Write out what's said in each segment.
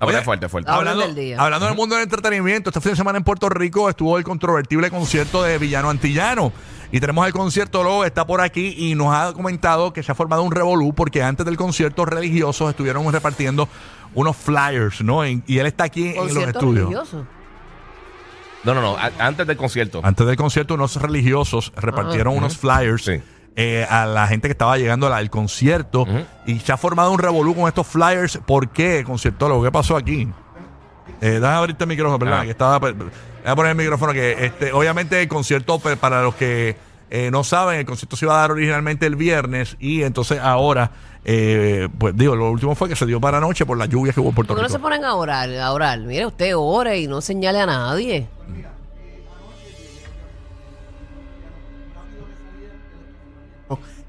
Ah, Oye, fuerte, fuerte. Hablando, del día. hablando del mundo del entretenimiento, este fin de semana en Puerto Rico estuvo el controvertible concierto de Villano Antillano. Y tenemos el concierto, luego está por aquí y nos ha comentado que se ha formado un revolú porque antes del concierto religiosos estuvieron repartiendo unos flyers, ¿no? Y, y él está aquí en los estudios. religioso. No, no, no. a- antes del concierto. Antes del concierto, unos religiosos repartieron unos flyers Sí. Eh, a la gente que estaba llegando al, al concierto Ujú. y se ha formado un revolú con estos flyers. ¿Por qué, conciertólogo? ¿Qué pasó aquí? Eh, déjame abrirte el micrófono, ¿verdad? Ah. Que estaba, pues, voy a poner el micrófono que este, obviamente el concierto, pues, para los que eh, no saben, el concierto se iba a dar originalmente el viernes y entonces ahora, eh, pues digo, lo último fue que se dio para anoche por las lluvias que hubo en Puerto ¿Por qué no Rico. se ponen a orar? A orar. Mire, usted ore y no señale a nadie.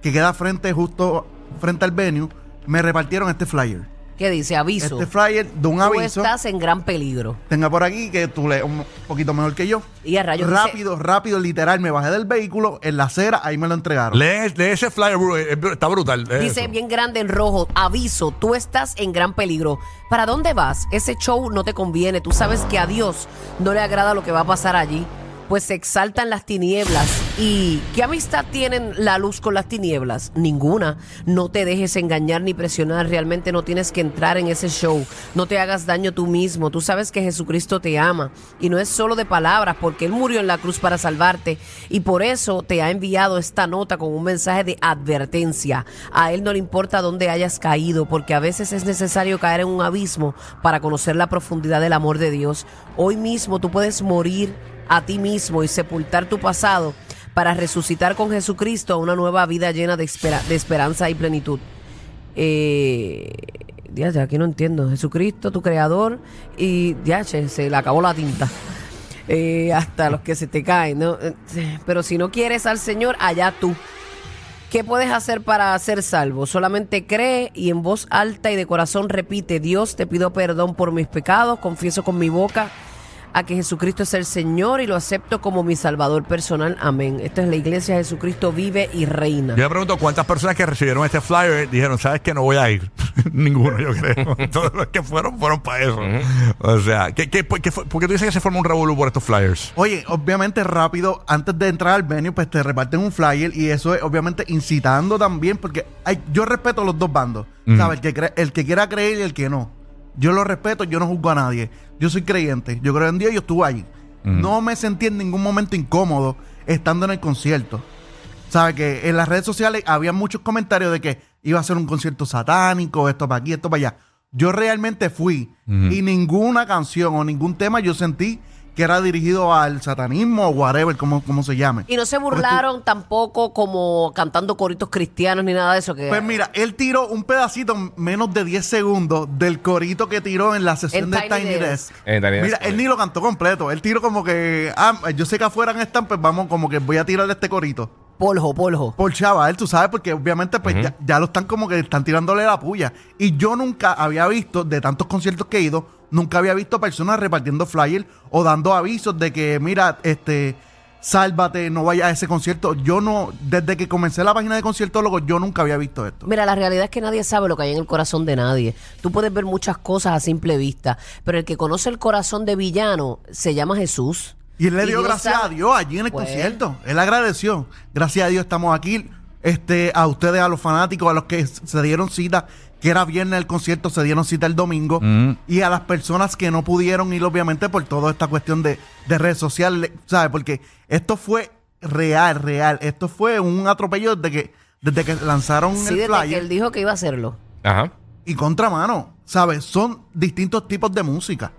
Que queda frente justo frente al venue, me repartieron este flyer. ¿Qué dice? Aviso. Este flyer de un Tú aviso. estás en gran peligro. Tenga por aquí que tú lees un poquito mejor que yo. Y a rayos dice- rápido, rápido, literal, me bajé del vehículo en la acera, ahí me lo entregaron. Lee, lee ese flyer, bro, eh, está brutal. Dice eso. bien grande en rojo, aviso, tú estás en gran peligro. ¿Para dónde vas? Ese show no te conviene. Tú sabes que a Dios no le agrada lo que va a pasar allí. Pues se exaltan las tinieblas. ¿Y qué amistad tienen la luz con las tinieblas? Ninguna. No te dejes engañar ni presionar. Realmente no tienes que entrar en ese show. No te hagas daño tú mismo. Tú sabes que Jesucristo te ama. Y no es solo de palabras, porque Él murió en la cruz para salvarte. Y por eso te ha enviado esta nota con un mensaje de advertencia. A Él no le importa dónde hayas caído, porque a veces es necesario caer en un abismo para conocer la profundidad del amor de Dios. Hoy mismo tú puedes morir a ti mismo y sepultar tu pasado para resucitar con Jesucristo a una nueva vida llena de, espera- de esperanza y plenitud. Eh, aquí no entiendo. Jesucristo, tu creador, y ya, che, se le acabó la tinta. Eh, hasta los que se te caen, ¿no? Eh, Pero si no quieres al Señor, allá tú. ¿Qué puedes hacer para ser salvo? Solamente cree y en voz alta y de corazón repite, Dios, te pido perdón por mis pecados, confieso con mi boca a que Jesucristo es el Señor y lo acepto como mi Salvador personal. Amén. Esta es la iglesia Jesucristo vive y reina. Yo me pregunto cuántas personas que recibieron este flyer dijeron, ¿sabes que No voy a ir. Ninguno, yo creo. Todos los que fueron, fueron para eso. O sea, ¿qué, qué, por, qué, fue- por qué tú dices que se forma un revolú por estos flyers? Oye, obviamente rápido, antes de entrar al venue, pues te reparten un flyer y eso es obviamente incitando también, porque hay, yo respeto los dos bandos, ¿sabes? El que, cre- el que quiera creer y el que no. Yo lo respeto, yo no juzgo a nadie. Yo soy creyente, yo creo en Dios y yo estuve allí. No me sentí en ningún momento incómodo estando en el concierto. ¿Sabes? Que en las redes sociales había muchos comentarios de que iba a ser un concierto satánico, esto para aquí, esto para allá. Yo realmente fui y ninguna canción o ningún tema yo sentí que era dirigido al satanismo o whatever, como, como se llame. Y no se burlaron tampoco como cantando coritos cristianos ni nada de eso. Que Pues mira, él tiró un pedacito menos de 10 segundos del corito que tiró en la sesión En de Tiny Tiny, Desk. Mira, Desk, él ni lo cantó completo. Él tiró como que, ah, yo sé que afuera están, pues vamos, como que voy a tirarle este corito. polvo, polvo. Por chaval, tú sabes, porque obviamente pues ya, ya lo están como que están tirándole la puya. Y yo nunca había visto, de tantos conciertos que he ido, nunca había visto personas repartiendo flyers o dando avisos de que, mira, este, sálvate, no vayas a ese concierto. Yo no, desde que comencé la página de conciertólogos, yo nunca había visto esto. Mira, la realidad es que nadie sabe lo que hay en el corazón de nadie. Tú puedes ver muchas cosas a simple vista, pero el que conoce el corazón de villano se llama Jesús. Y él le dio gracias sabe- a Dios allí en el Pues. concierto. Él agradeció. Gracias a Dios estamos aquí. Este, a ustedes, a los fanáticos, a los que se dieron cita, que era viernes el concierto, se dieron cita el domingo. Mm. Y a las personas que no pudieron ir, obviamente, por toda esta cuestión de, de redes sociales, ¿sabes? Porque esto fue real, real. Esto fue un atropello desde que, desde que lanzaron Sí, el desde flyer que él dijo que iba a hacerlo. Ajá. y contramano, ¿sabes? Son distintos tipos de música.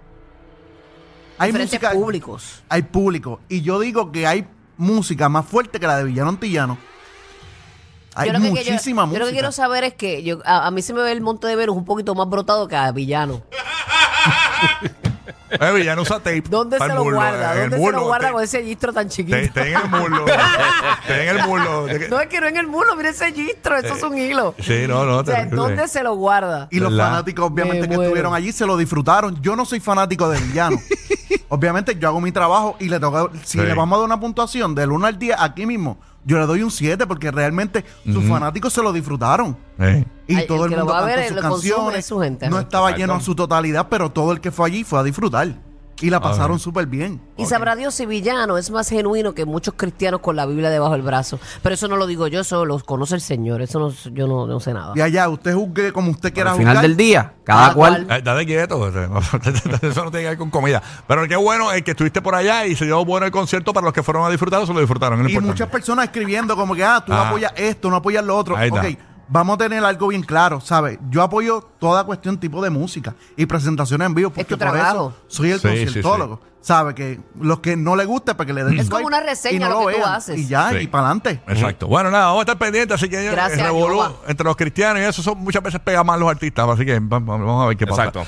Hay Diferentes música públicos. hay público. Y yo digo que hay música más fuerte que la de Villano Antillano. Hay Yo lo que- que yo- muchísima yo, música. lo que quiero saber es que yo, a, a mí se me ve el monte de Venus un poquito más brotado que a Villano. Eh, Villano usa tape. ¿Dónde se lo muslo, guarda? ¿Dónde se muslo, lo guarda te- con ese gistro tan chiquito? te- te en el muslo. te en el muslo. No es que no en el mulo, mire ese gistro, eso es un hilo. Sí, no, no, O sea. ¿dónde se lo guarda? Y los ¿Verdad? fanáticos, obviamente, Me que muero. estuvieron allí, se lo disfrutaron. Yo no soy fanático de Villano. obviamente, yo hago mi trabajo y le toca. Si Sí. le vamos a dar una puntuación del 1 al 10, aquí mismo, yo le doy un 7 porque realmente sus fanáticos se lo disfrutaron. Eh. Y Ay, todo el el, que lo mundo va a cantó ver, sus lo consume, canciones. es su gente. No estaba Exacto. lleno en su totalidad, pero todo el que fue allí fue a disfrutar. Y la pasaron súper bien. Y sabrá Dios si Villano es más genuino que muchos cristianos con la Biblia debajo del brazo. Pero eso no lo digo yo, eso lo conoce el Señor. Eso no, yo no, no sé nada. Y allá, usted juzgue como usted quiera Al final juzgar. del día, cada Cada cual. cual. Eh, Date quieto, eso no tiene que ver con comida. Pero qué bueno es que estuviste por allá y se dio bueno el concierto para los que fueron a disfrutarlo, se lo disfrutaron. es lo Y importante. muchas personas escribiendo como que, ah, tú no Ah. apoyas esto, no apoyas lo otro. Ahí está. Ok, vamos a tener algo bien claro, ¿sabes? Yo apoyo toda cuestión tipo de música y presentaciones en vivo porque tu por trabajo. eso soy el Sí, sí, conciertólogo. ¿Sabe? Que los que no le guste, para que le den Es como una reseña no lo que tú vean. haces. Y ya, Sí. y para adelante. Exacto. Bueno, nada, vamos a estar pendientes. Así que Gracias, revolú entre los cristianos y eso son, muchas veces pegan más los artistas. Así que vamos, vamos a ver qué pasa. Exacto.